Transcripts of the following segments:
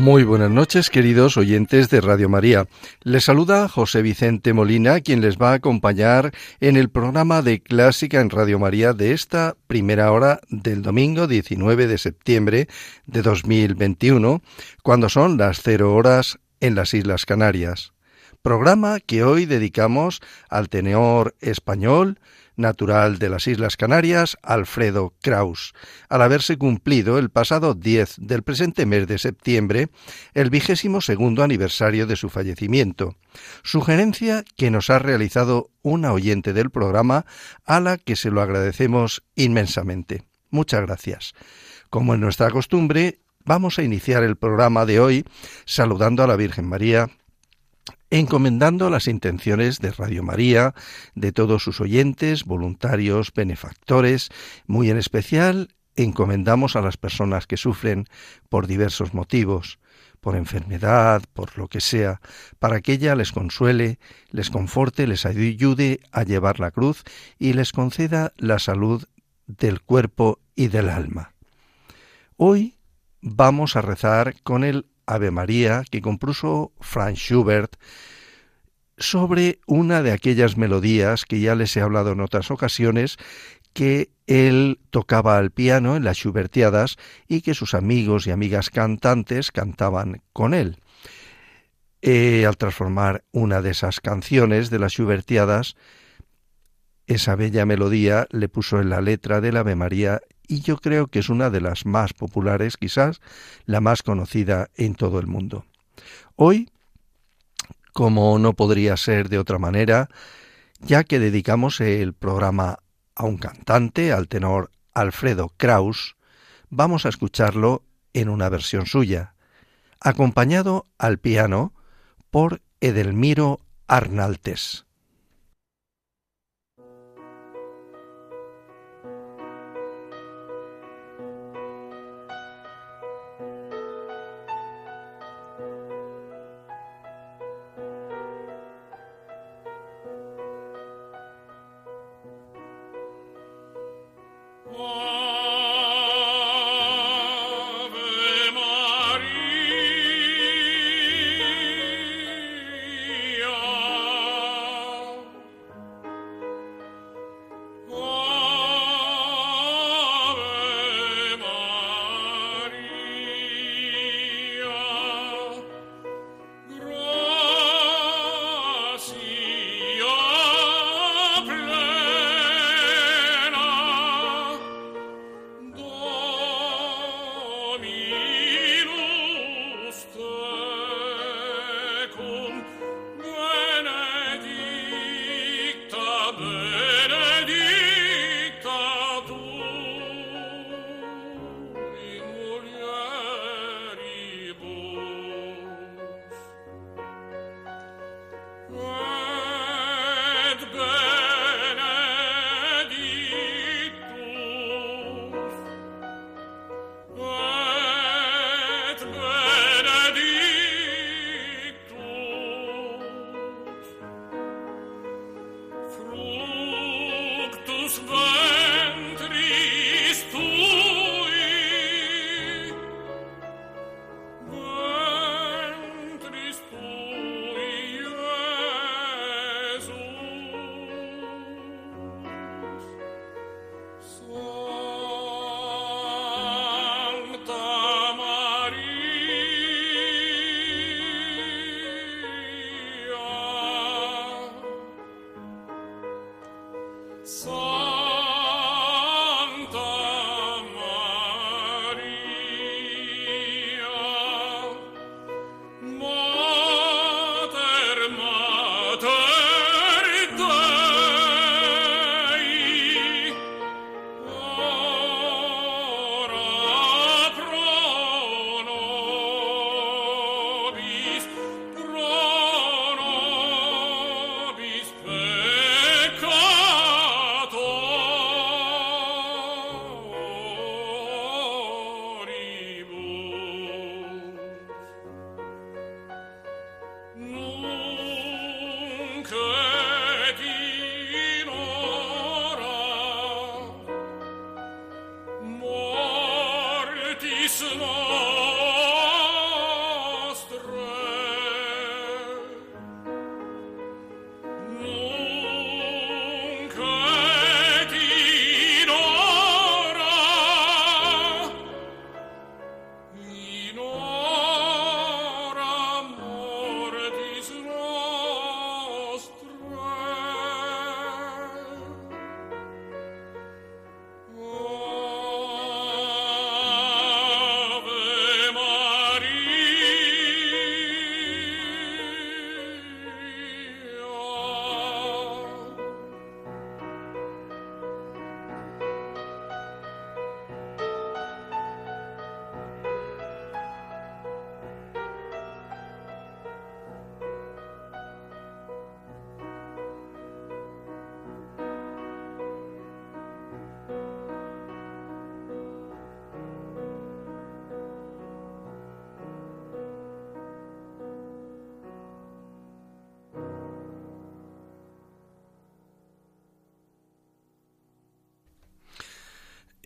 Muy buenas noches, queridos oyentes de Radio María. Les saluda José Vicente Molina, quien les va a acompañar en el programa de Clásica en Radio María de esta primera hora del domingo 19 de septiembre de 2021, cuando son las cero horas en las Islas Canarias. Programa que hoy dedicamos al tenor español natural de las Islas Canarias, Alfredo Kraus, al haberse cumplido el pasado 10 del presente mes de septiembre el vigésimo segundo aniversario de su fallecimiento. Sugerencia que nos ha realizado una oyente del programa a la que se lo agradecemos inmensamente. Muchas gracias. Como en nuestra costumbre, vamos a iniciar el programa de hoy saludando a la Virgen María, encomendando las intenciones de Radio María, de todos sus oyentes, voluntarios, benefactores, muy en especial encomendamos a las personas que sufren por diversos motivos, por enfermedad, por lo que sea, para que ella les consuele, les conforte, les ayude a llevar la cruz y les conceda la salud del cuerpo y del alma. Hoy vamos a rezar con el Ave María que compuso Franz Schubert sobre una de aquellas melodías que ya les he hablado en otras ocasiones que él tocaba al piano en las Schubertiadas y que sus amigos y amigas cantantes cantaban con él. Eh, al transformar una de esas canciones de las Schubertiadas, esa bella melodía le puso en la letra del Ave María y yo creo que es una de las más populares, quizás la más conocida en todo el mundo. Hoy, como no podría ser de otra manera, ya que dedicamos el programa a un cantante, al tenor Alfredo Kraus, vamos a escucharlo en una versión suya, acompañado al piano por Edelmiro Arnaltes.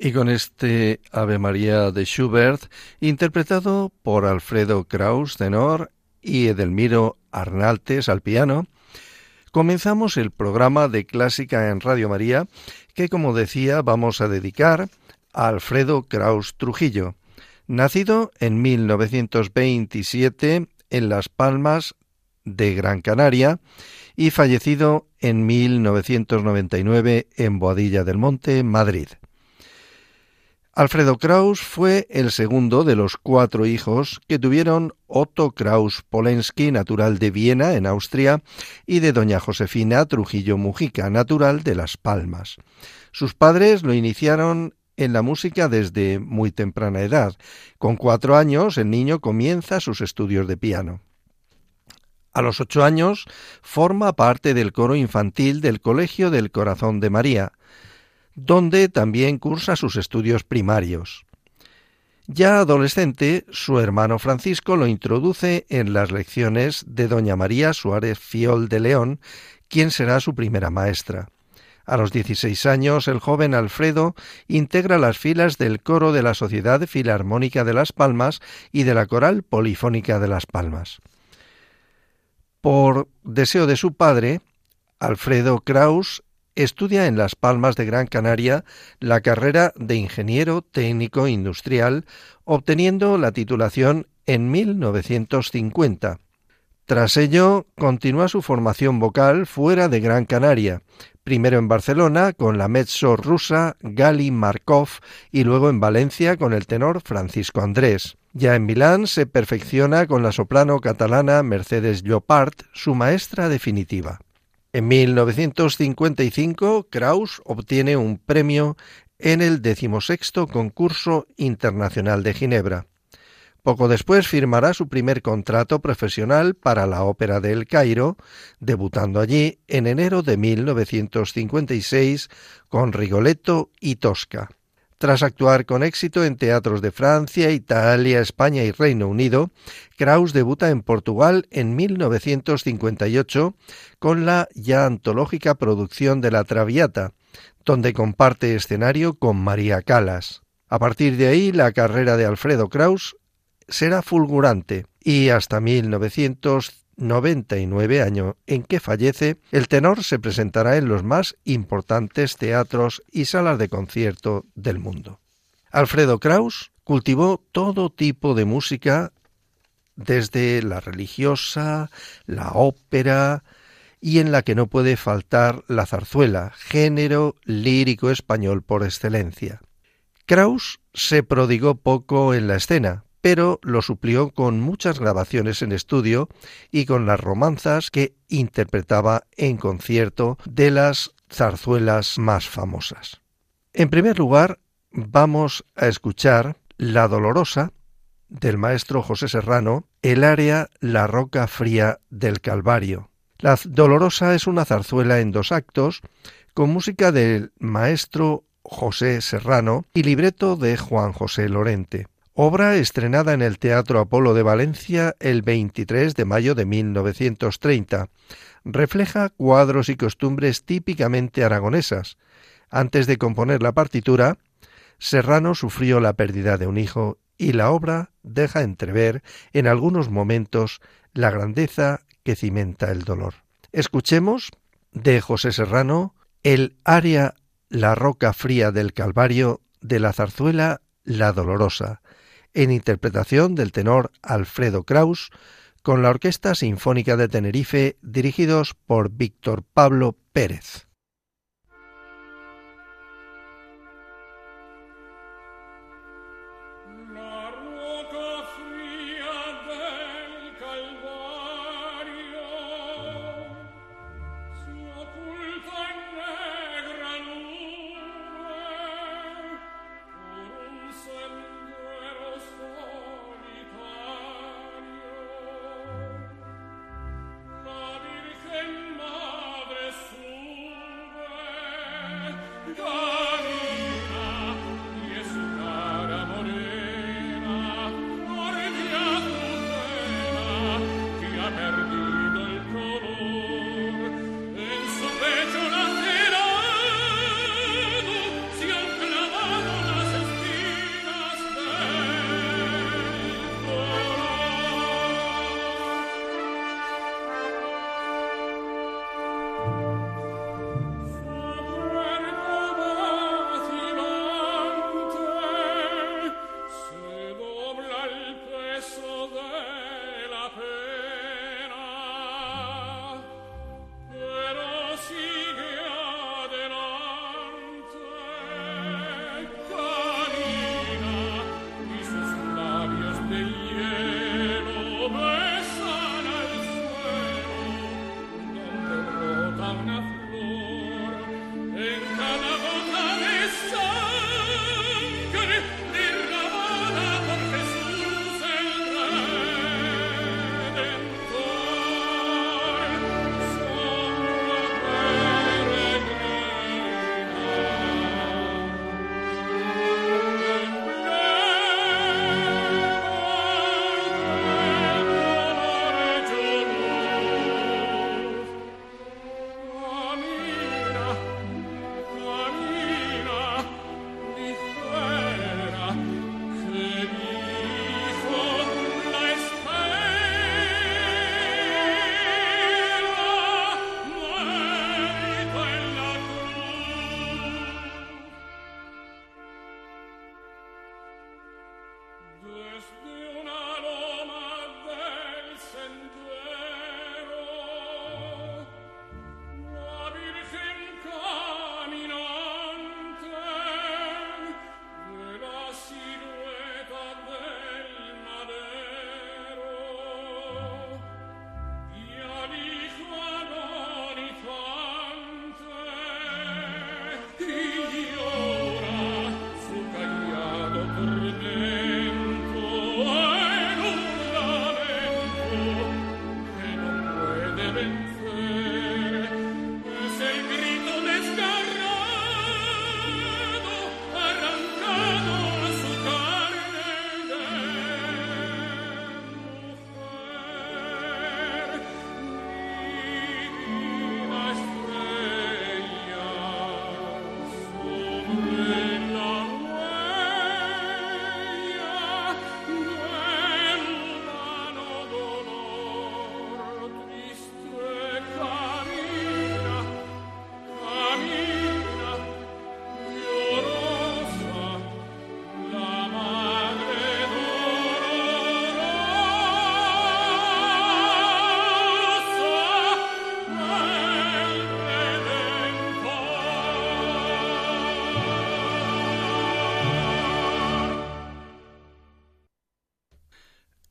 Y con este Ave María de Schubert, interpretado por Alfredo Kraus, tenor, y Edelmiro Arnaltes al piano, comenzamos el programa de Clásica en Radio María, que como decía vamos a dedicar a Alfredo Kraus Trujillo, nacido en 1927 en Las Palmas de Gran Canaria y fallecido en 1999 en Boadilla del Monte, Madrid. Alfredo Kraus fue el segundo de los cuatro hijos que tuvieron Otto Kraus Polensky, natural de Viena, en Austria, y de doña Josefina Trujillo Mujica, natural de Las Palmas. Sus padres lo iniciaron en la música desde muy temprana edad. Con cuatro años el niño comienza sus estudios de piano. A los ocho años forma parte del coro infantil del Colegio del Corazón de María donde también cursa sus estudios primarios. Ya adolescente, su hermano Francisco lo introduce en las lecciones de doña María Suárez Fiol de León, quien será su primera maestra. A los 16 años, el joven Alfredo integra las filas del coro de la Sociedad Filarmónica de Las Palmas y de la Coral Polifónica de Las Palmas. Por deseo de su padre, Alfredo Kraus estudia en Las Palmas de Gran Canaria la carrera de ingeniero técnico industrial, obteniendo la titulación en 1950. Tras ello, continúa su formación vocal fuera de Gran Canaria, primero en Barcelona con la mezzo rusa Gali Markov y luego en Valencia con el tenor Francisco Andrés. Ya en Milán se perfecciona con la soprano catalana Mercedes Llopart, su maestra definitiva. En 1955, Kraus obtiene un premio en el decimosexto concurso internacional de Ginebra. Poco después firmará su primer contrato profesional para la Ópera de El Cairo, debutando allí en enero de 1956 con Rigoletto y Tosca. Tras actuar con éxito en teatros de Francia, Italia, España y Reino Unido, Kraus debuta en Portugal en 1958 con la ya antológica producción de La Traviata, donde comparte escenario con María Calas. A partir de ahí, la carrera de Alfredo Kraus será fulgurante y hasta 1950 99 año en que fallece, el tenor se presentará en los más importantes teatros y salas de concierto del mundo. Alfredo Kraus cultivó todo tipo de música, desde la religiosa, la ópera, y en la que no puede faltar la zarzuela, género lírico español por excelencia. Kraus se prodigó poco en la escena, pero lo suplió con muchas grabaciones en estudio y con las romanzas que interpretaba en concierto de las zarzuelas más famosas. En primer lugar, vamos a escuchar La Dolorosa del maestro José Serrano, el área La Roca Fría del Calvario. La Dolorosa es una zarzuela en dos actos con música del maestro José Serrano y libreto de Juan José Lorente obra estrenada en el Teatro Apolo de Valencia el 23 de mayo de 1930. Refleja cuadros y costumbres típicamente aragonesas. Antes de componer la partitura, Serrano sufrió la pérdida de un hijo y la obra deja entrever en algunos momentos la grandeza que cimenta el dolor. Escuchemos de José Serrano el aria La roca fría del Calvario de la zarzuela La Dolorosa, en interpretación del tenor Alfredo Kraus, con la Orquesta Sinfónica de Tenerife dirigidos por Víctor Pablo Pérez.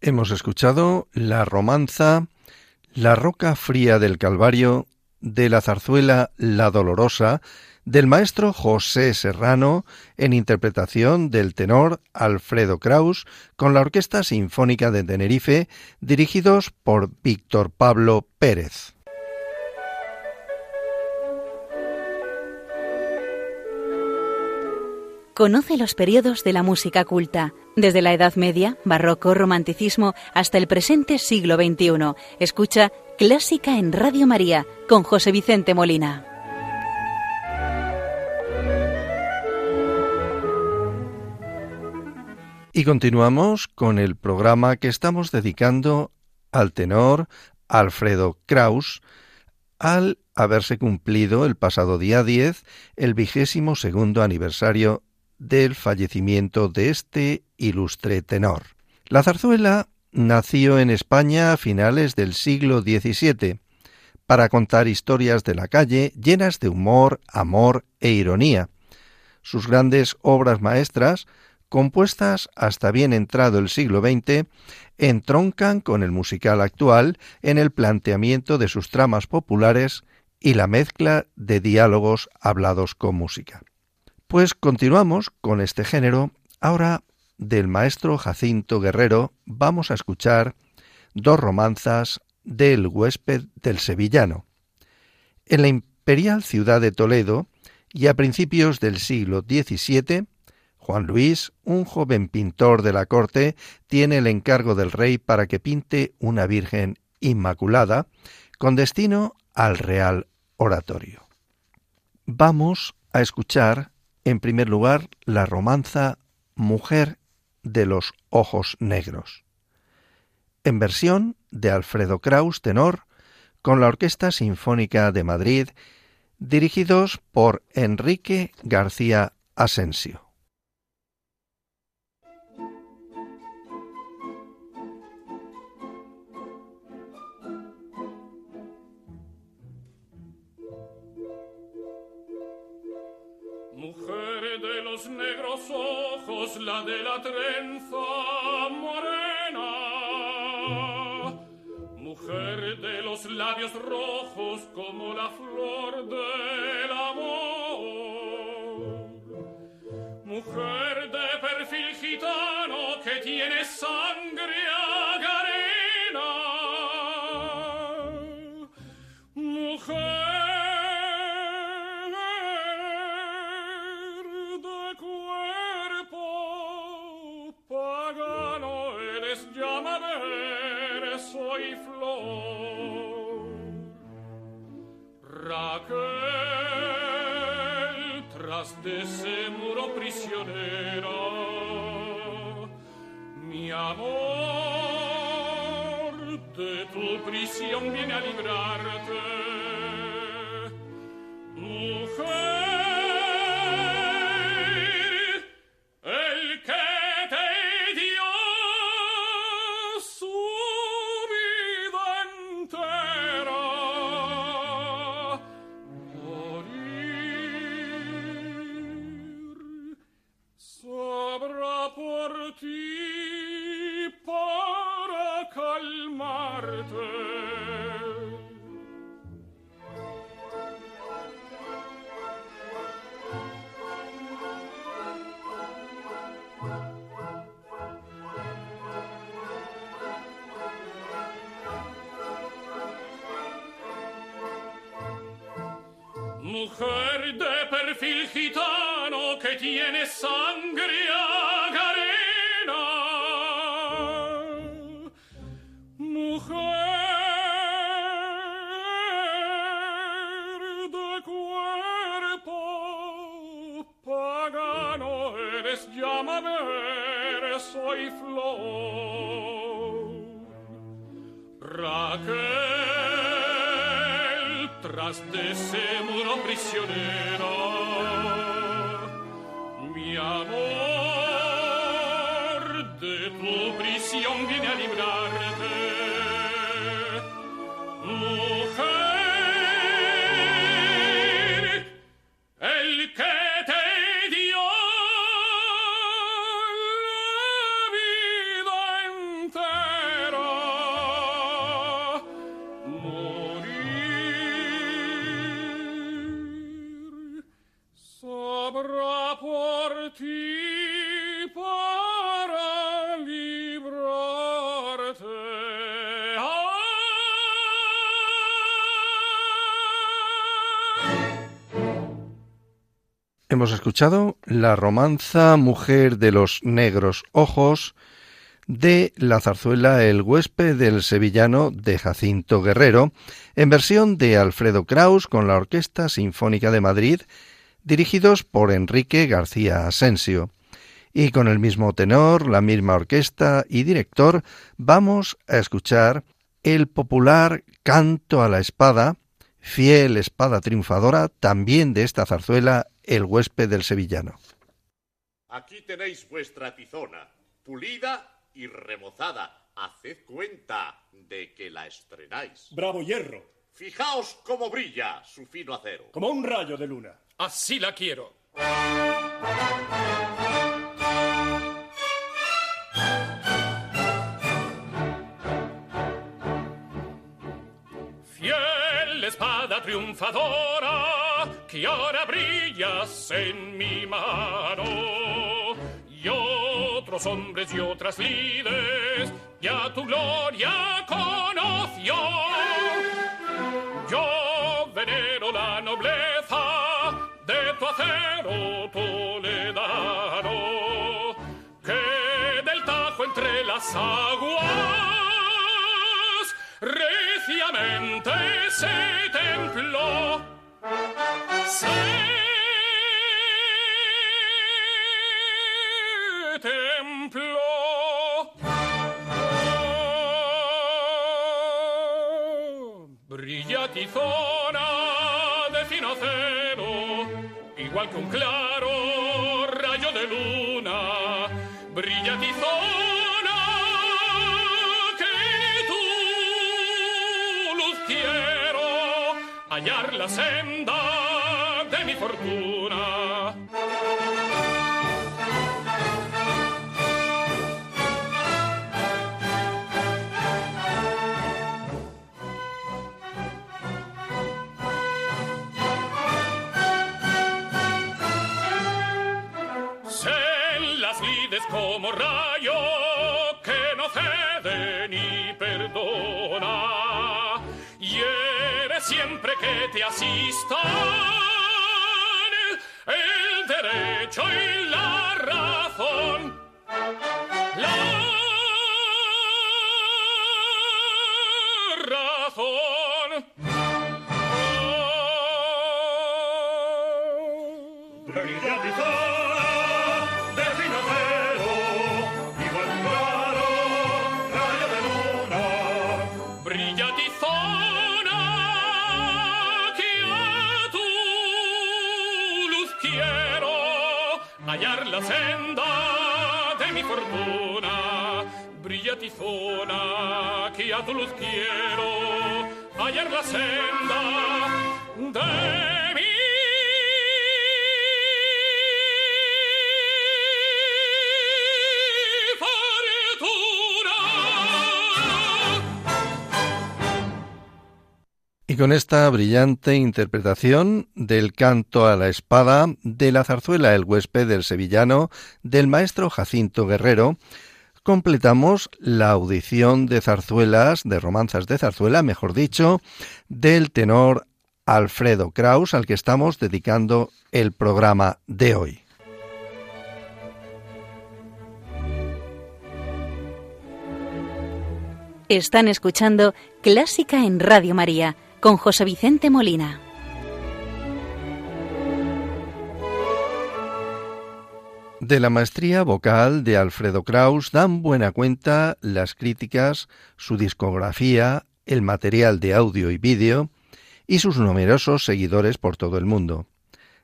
Hemos escuchado la romanza La roca fría del Calvario de la zarzuela La Dolorosa del maestro José Serrano en interpretación del tenor Alfredo Kraus con la Orquesta Sinfónica de Tenerife dirigidos por Víctor Pablo Pérez. Conoce los periodos de la música culta, desde la Edad Media, Barroco, Romanticismo, hasta el presente siglo XXI. Escucha Clásica en Radio María con José Vicente Molina. Y continuamos con el programa que estamos dedicando al tenor Alfredo Kraus, al haberse cumplido el pasado día 10 el vigésimo segundo aniversario del fallecimiento de este ilustre tenor. La zarzuela nació en España a finales del siglo XVII para contar historias de la calle llenas de humor, amor e ironía. Sus grandes obras maestras compuestas hasta bien entrado el siglo XX, entroncan con el musical actual en el planteamiento de sus tramas populares y la mezcla de diálogos hablados con música. Pues continuamos con este género. Ahora del maestro Jacinto Guerrero vamos a escuchar dos romanzas del huésped del sevillano. En la imperial ciudad de Toledo y a principios del siglo XVII Juan Luis, un joven pintor de la corte, tiene el encargo del rey para que pinte una Virgen Inmaculada con destino al Real Oratorio. Vamos a escuchar, en primer lugar, la romanza Mujer de los Ojos Negros, en versión de Alfredo Kraus, tenor, con la Orquesta Sinfónica de Madrid, dirigidos por Enrique García Asensio. Negros ojos, la de la trenza morena. Mujer de los labios rojos como la flor del amor. Mujer de perfil gitano que tiene sangre agarena. De ese muro prisionero, mi amor de tu prisión viene a librarte. Mujer de tu prisión viene a librarte. Hemos escuchado la romanza Mujer de los Negros Ojos de la zarzuela El huésped del sevillano de Jacinto Guerrero, en versión de Alfredo Kraus con la Orquesta Sinfónica de Madrid, dirigidos por Enrique García Asensio. Y con el mismo tenor, la misma orquesta y director, vamos a escuchar el popular Canto a la Espada, fiel espada triunfadora también de esta zarzuela, El huésped del sevillano. Aquí tenéis vuestra tizona, pulida y remozada. Haced cuenta de que la estrenáis. Bravo hierro. Fijaos cómo brilla su fino acero. Como un rayo de luna. Así la quiero. Fiel espada triunfadora que ahora brillas en mi mano y otros hombres y otras lides ya tu gloria conoció. Yo venero la nobleza de tu acero toledano, que del tajo entre las aguas reciamente se templó. Se templó. Brillatizona de fino acero, igual que un claro rayo de luna. Brillatizona hallar la senda de mi fortuna. Te asistan con esta brillante interpretación del canto a la espada de la zarzuela El huésped del sevillano del maestro Jacinto Guerrero, completamos la audición de zarzuelas, de romanzas de zarzuela, mejor dicho, del tenor Alfredo Kraus, al que estamos dedicando el programa de hoy. Están escuchando Clásica en Radio María con José Vicente Molina. De la maestría vocal de Alfredo Kraus dan buena cuenta las críticas, su discografía, el material de audio y vídeo y sus numerosos seguidores por todo el mundo.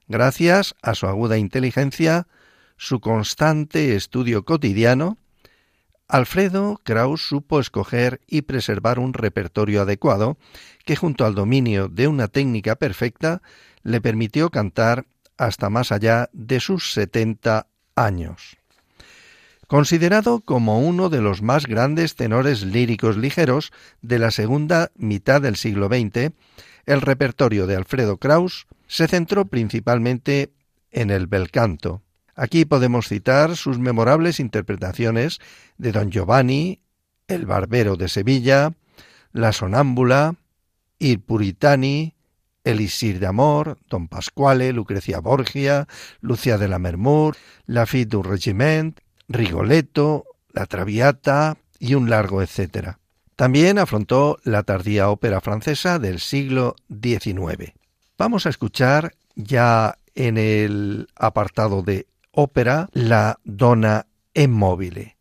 Gracias a su aguda inteligencia, su constante estudio cotidiano, Alfredo Kraus supo escoger y preservar un repertorio adecuado que junto al dominio de una técnica perfecta le permitió cantar hasta más allá de sus 70 años. Considerado como uno de los más grandes tenores líricos ligeros de la segunda mitad del siglo XX, el repertorio de Alfredo Kraus se centró principalmente en el bel canto. Aquí podemos citar sus memorables interpretaciones de Don Giovanni, El Barbero de Sevilla, La Sonámbula, Il Puritani, Elisir de Amor, Don Pasquale, Lucrecia Borgia, Lucia de la Mermur, La Fille du Regiment, Rigoletto, La Traviata y un largo etcétera. También afrontó la tardía ópera francesa del siglo XIX. Vamos a escuchar ya en el apartado de ópera La Donna Immobile.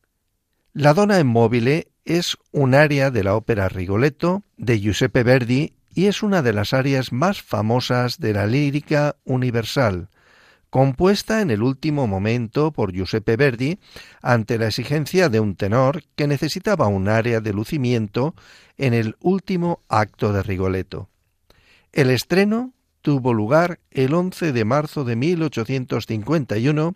La Donna Immobile es un área de la ópera Rigoletto de Giuseppe Verdi y es una de las áreas más famosas de la lírica universal, compuesta en el último momento por Giuseppe Verdi ante la exigencia de un tenor que necesitaba un área de lucimiento en el último acto de Rigoletto. El estreno tuvo lugar el 11 de marzo de 1851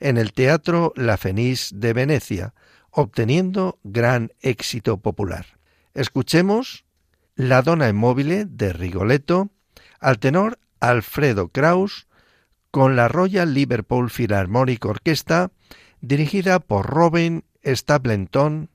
en el Teatro La Fenice de Venecia, obteniendo gran éxito popular. Escuchemos La Donna Immobile de Rigoletto al tenor Alfredo Kraus con la Royal Liverpool Philharmonic Orchestra dirigida por Robin Stapleton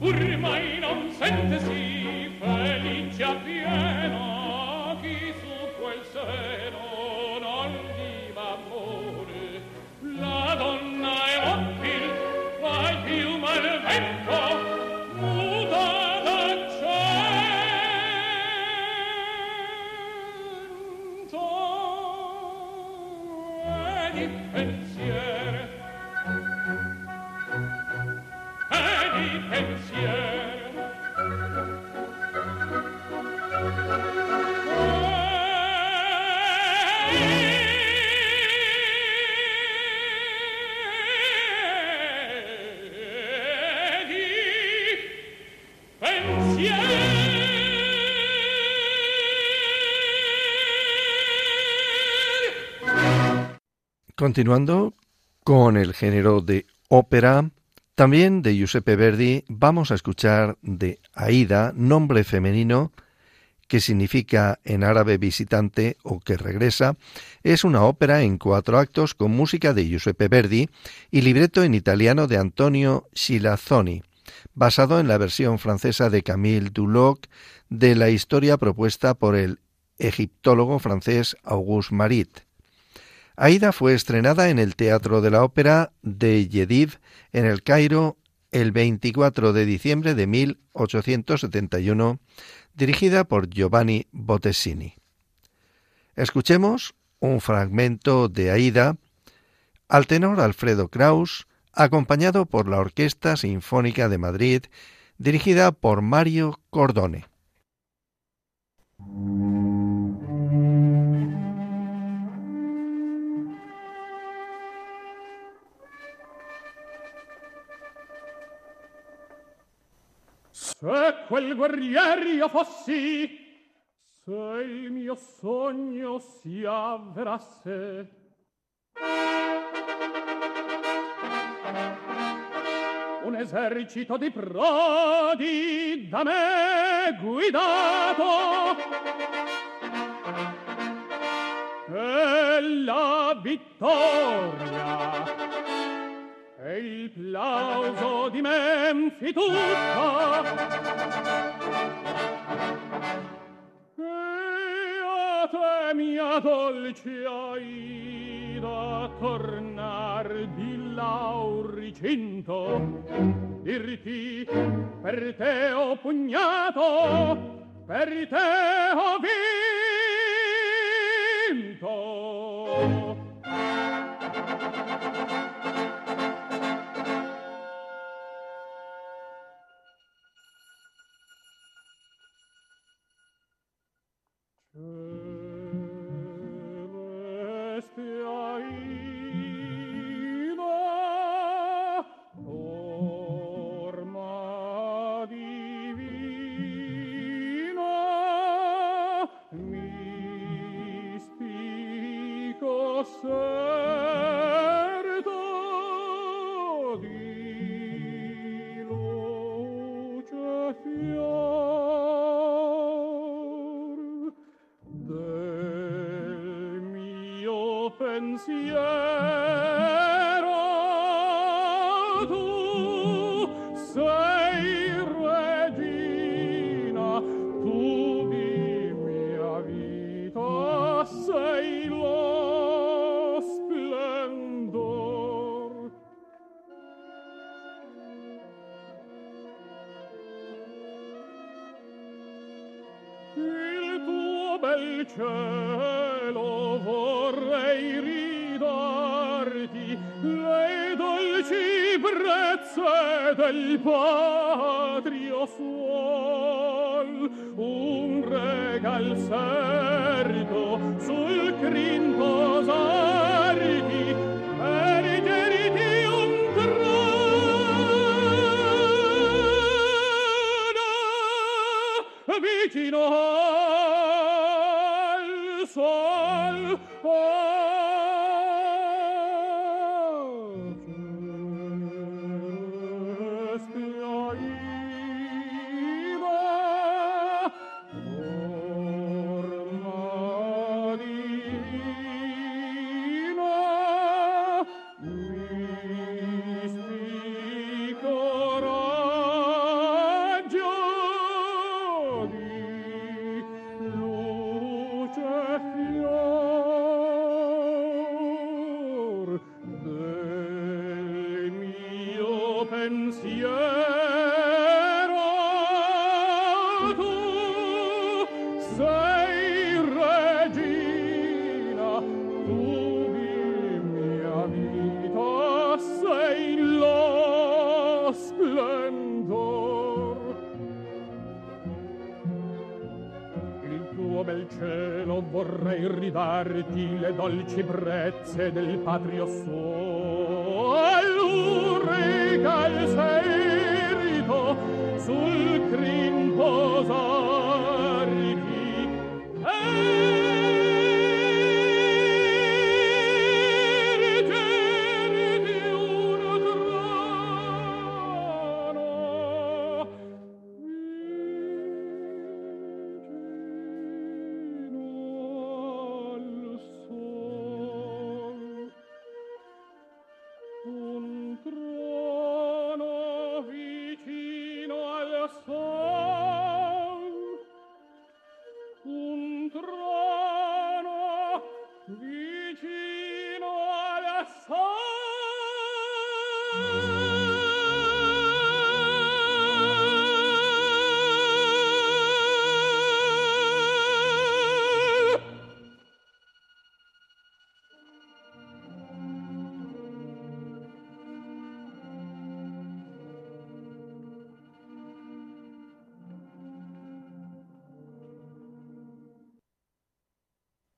urmai non sente sì Continuando con el género de ópera, también de Giuseppe Verdi, vamos a escuchar de Aida, nombre femenino, que significa en árabe visitante o que regresa, es una ópera en cuatro actos con música de Giuseppe Verdi y libreto en italiano de Antonio Scilazzoni, basado en la versión francesa de Camille Duloc de la historia propuesta por el egiptólogo francés Auguste Marit. Aida fue estrenada en el Teatro de la Ópera de Yediv en el Cairo el 24 de diciembre de 1871, dirigida por Giovanni Bottesini. Escuchemos un fragmento de Aida al tenor Alfredo Kraus, acompañado por la Orquesta Sinfónica de Madrid, dirigida por Mario Cordone. Se quel guerrier io fossi, se il mio sogno si avverasse, un esercito di prodi da me guidato, e la vittoria e il plauso di Menfi tutta. E a te mia dolce Aida tornar di lauricinto dirti per te ho pugnato per te ho vinto di le dolci brezze del patrio suo.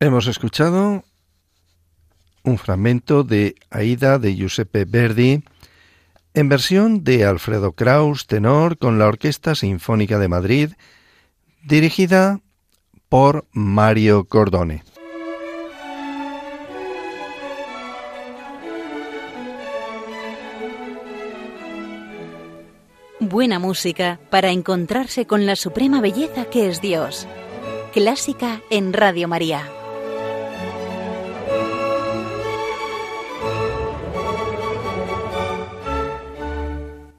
Hemos escuchado un fragmento de Aida de Giuseppe Verdi en versión de Alfredo Kraus, tenor, con la Orquesta Sinfónica de Madrid, dirigida por Mario Cordone. Buena música para encontrarse con la suprema belleza que es Dios. Clásica en Radio María.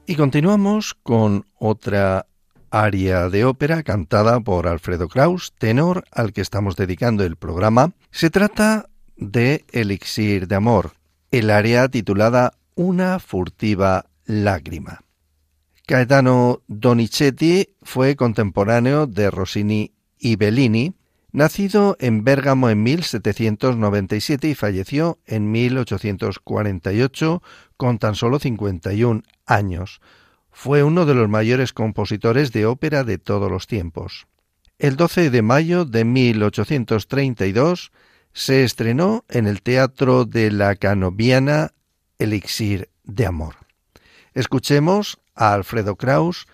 Y continuamos con otra aria de ópera cantada por Alfredo Kraus, tenor al que estamos dedicando el programa. Se trata de Elixir de Amor. el área titulada Una furtiva lágrima. Gaetano Donizetti fue contemporáneo de Rossini y Bellini, nacido en Bérgamo en 1797 y falleció en 1848 con tan solo 51 años. Fue uno de los mayores compositores de ópera de todos los tiempos. El 12 de mayo de 1832 se estrenó en el Teatro de la Canoviana Elixir de Amor. Escuchemos a Alfredo Kraus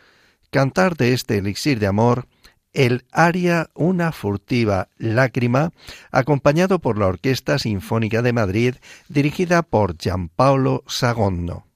cantar de este elixir de amor el aria Una furtiva lágrima, acompañado por la Orquesta Sinfónica de Madrid, dirigida por Gianpaolo Sagonno.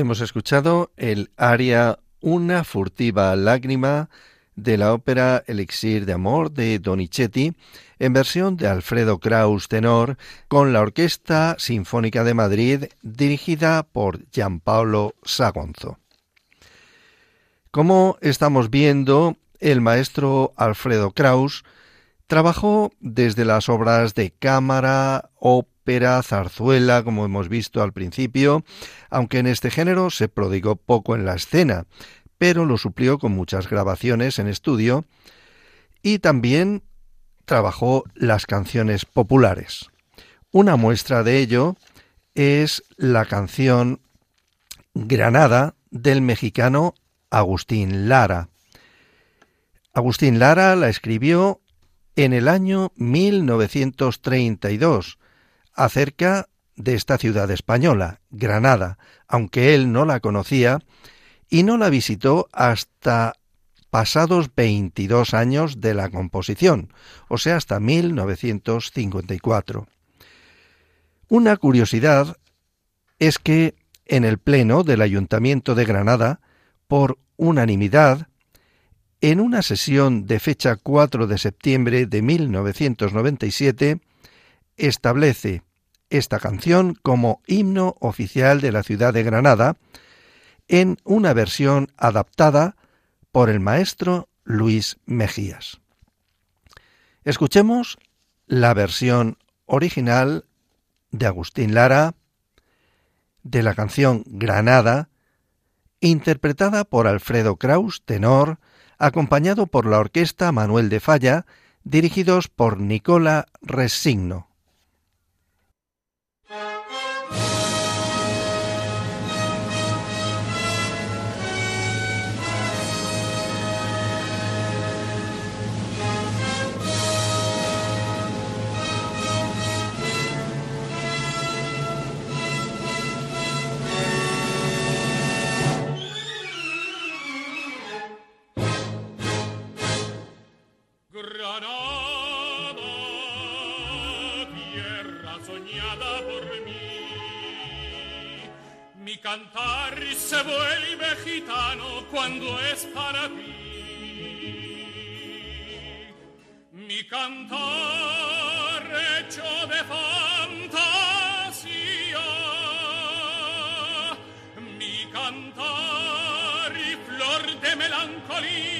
Hemos escuchado el aria Una furtiva lágrima de la ópera Elixir de Amor de Donizetti en versión de Alfredo Kraus tenor con la Orquesta Sinfónica de Madrid dirigida por Gianpaolo Sagonzo. Como estamos viendo, el maestro Alfredo Kraus trabajó desde las obras de cámara, ópera, zarzuela, como hemos visto al principio, aunque en este género se prodigó poco en la escena, pero lo suplió con muchas grabaciones en estudio y también trabajó las canciones populares. Una muestra de ello es la canción Granada del mexicano Agustín Lara. Agustín Lara la escribió en el año 1932 acerca de esta ciudad española, Granada, aunque él no la conocía y no la visitó hasta pasados 22 años de la composición, o sea, hasta 1954. Una curiosidad es que en el Pleno del Ayuntamiento de Granada, por unanimidad, en una sesión de fecha 4 de septiembre de 1997, establece esta canción como himno oficial de la ciudad de Granada, en una versión adaptada por el maestro Luis Mejías. Escuchemos la versión original de Agustín Lara de la canción Granada, interpretada por Alfredo Kraus, tenor, acompañado por la orquesta Manuel de Falla, dirigidos por Nicola Resigno. Cantar se vuelve gitano cuando es para ti. Mi cantar hecho de fantasía, mi cantar y flor de melancolía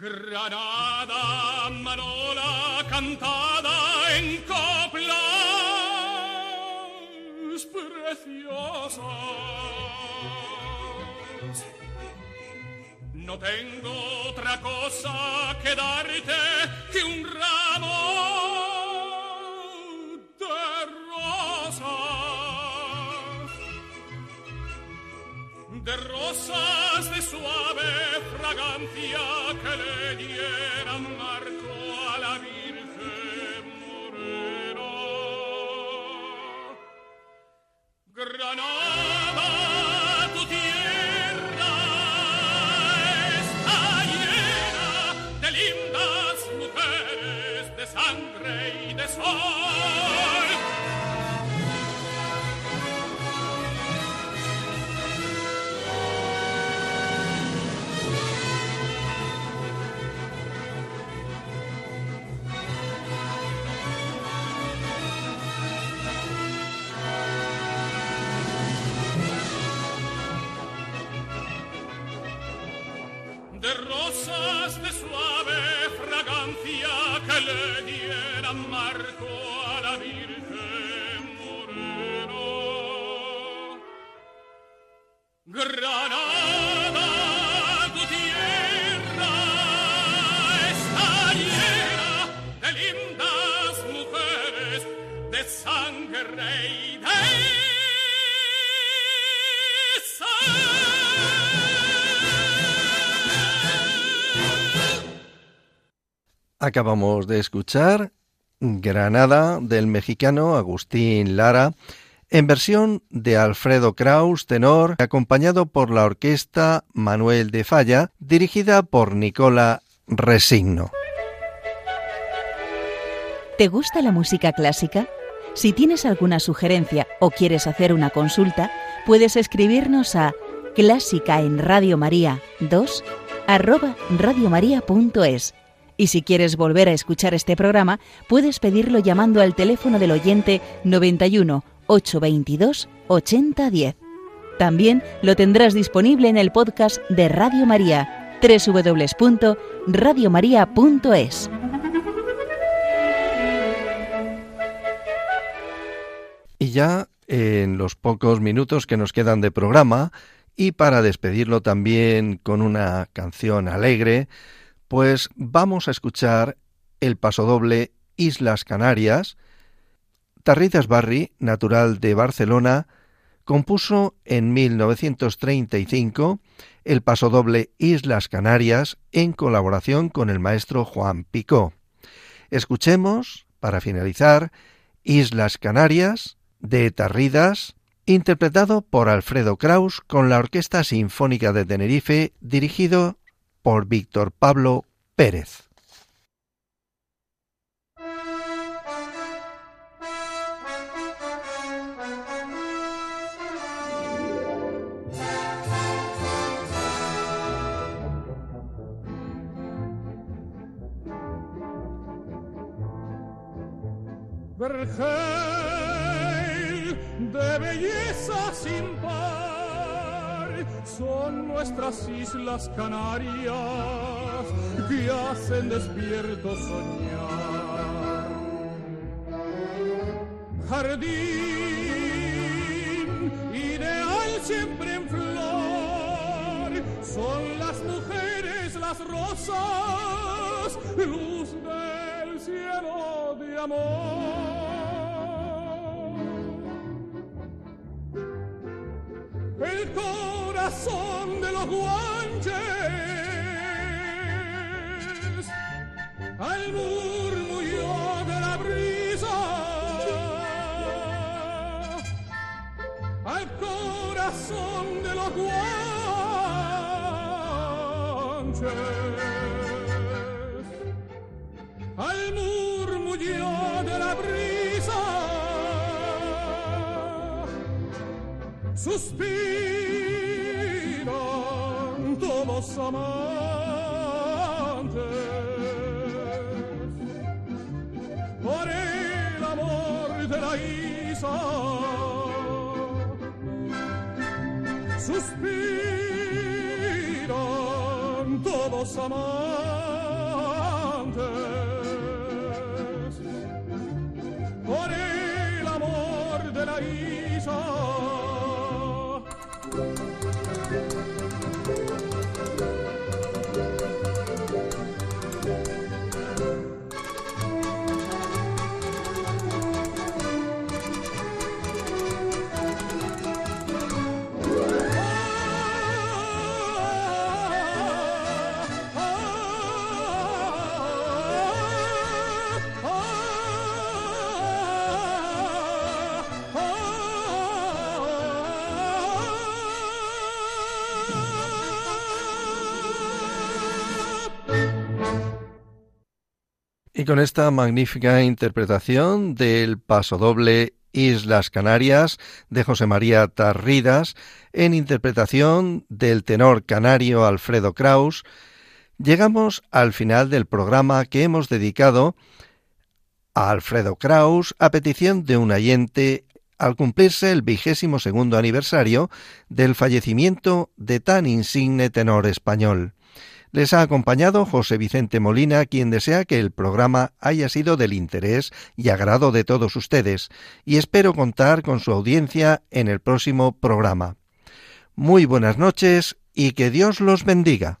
Granada, Manola cantada en coplas preciosas. No tengo otra cosa que darte que un ramo rosas de suave fragancia que le dieran marco a la Virgen Morena. Granada, Acabamos de escuchar Granada del mexicano Agustín Lara en versión de Alfredo Kraus, tenor, acompañado por la orquesta Manuel de Falla, dirigida por Nicola Resigno. ¿Te gusta la música clásica? Si tienes alguna sugerencia o quieres hacer una consulta, puedes escribirnos a clásica en Radio María 2 arroba radiomaria.es y si quieres volver a escuchar este programa, puedes pedirlo llamando al teléfono del oyente 91 822 8010. También lo tendrás disponible en el podcast de Radio María, www.radiomaria.es. Y ya en los pocos minutos que nos quedan de programa, y para despedirlo también con una canción alegre, pues vamos a escuchar el pasodoble Islas Canarias. Tarridas Barri, natural de Barcelona, compuso en 1935 el pasodoble Islas Canarias en colaboración con el maestro Juan Picó. Escuchemos, para finalizar, Islas Canarias de Tarridas, interpretado por Alfredo Kraus con la Orquesta Sinfónica de Tenerife, dirigido por Víctor Pablo Pérez. Son nuestras islas Canarias que hacen despierto soñar. Jardín ideal siempre en flor, son las mujeres las rosas, luz del cielo de amor. El de los guanches. Al murmullo de la brisa, al corazón de los guanches, al murmullo de la brisa, suspiran amantes por el amor de la isla. Suspiran todos amantes con esta magnífica interpretación del pasodoble Islas Canarias de José María Tarridas, en interpretación del tenor canario Alfredo Kraus, llegamos al final del programa que hemos dedicado a Alfredo Kraus a petición de un oyente al cumplirse el vigésimo segundo aniversario del fallecimiento de tan insigne tenor español. Les ha acompañado José Vicente Molina, quien desea que el programa haya sido del interés y agrado de todos ustedes, y espero contar con su audiencia en el próximo programa. Muy buenas noches y que Dios los bendiga.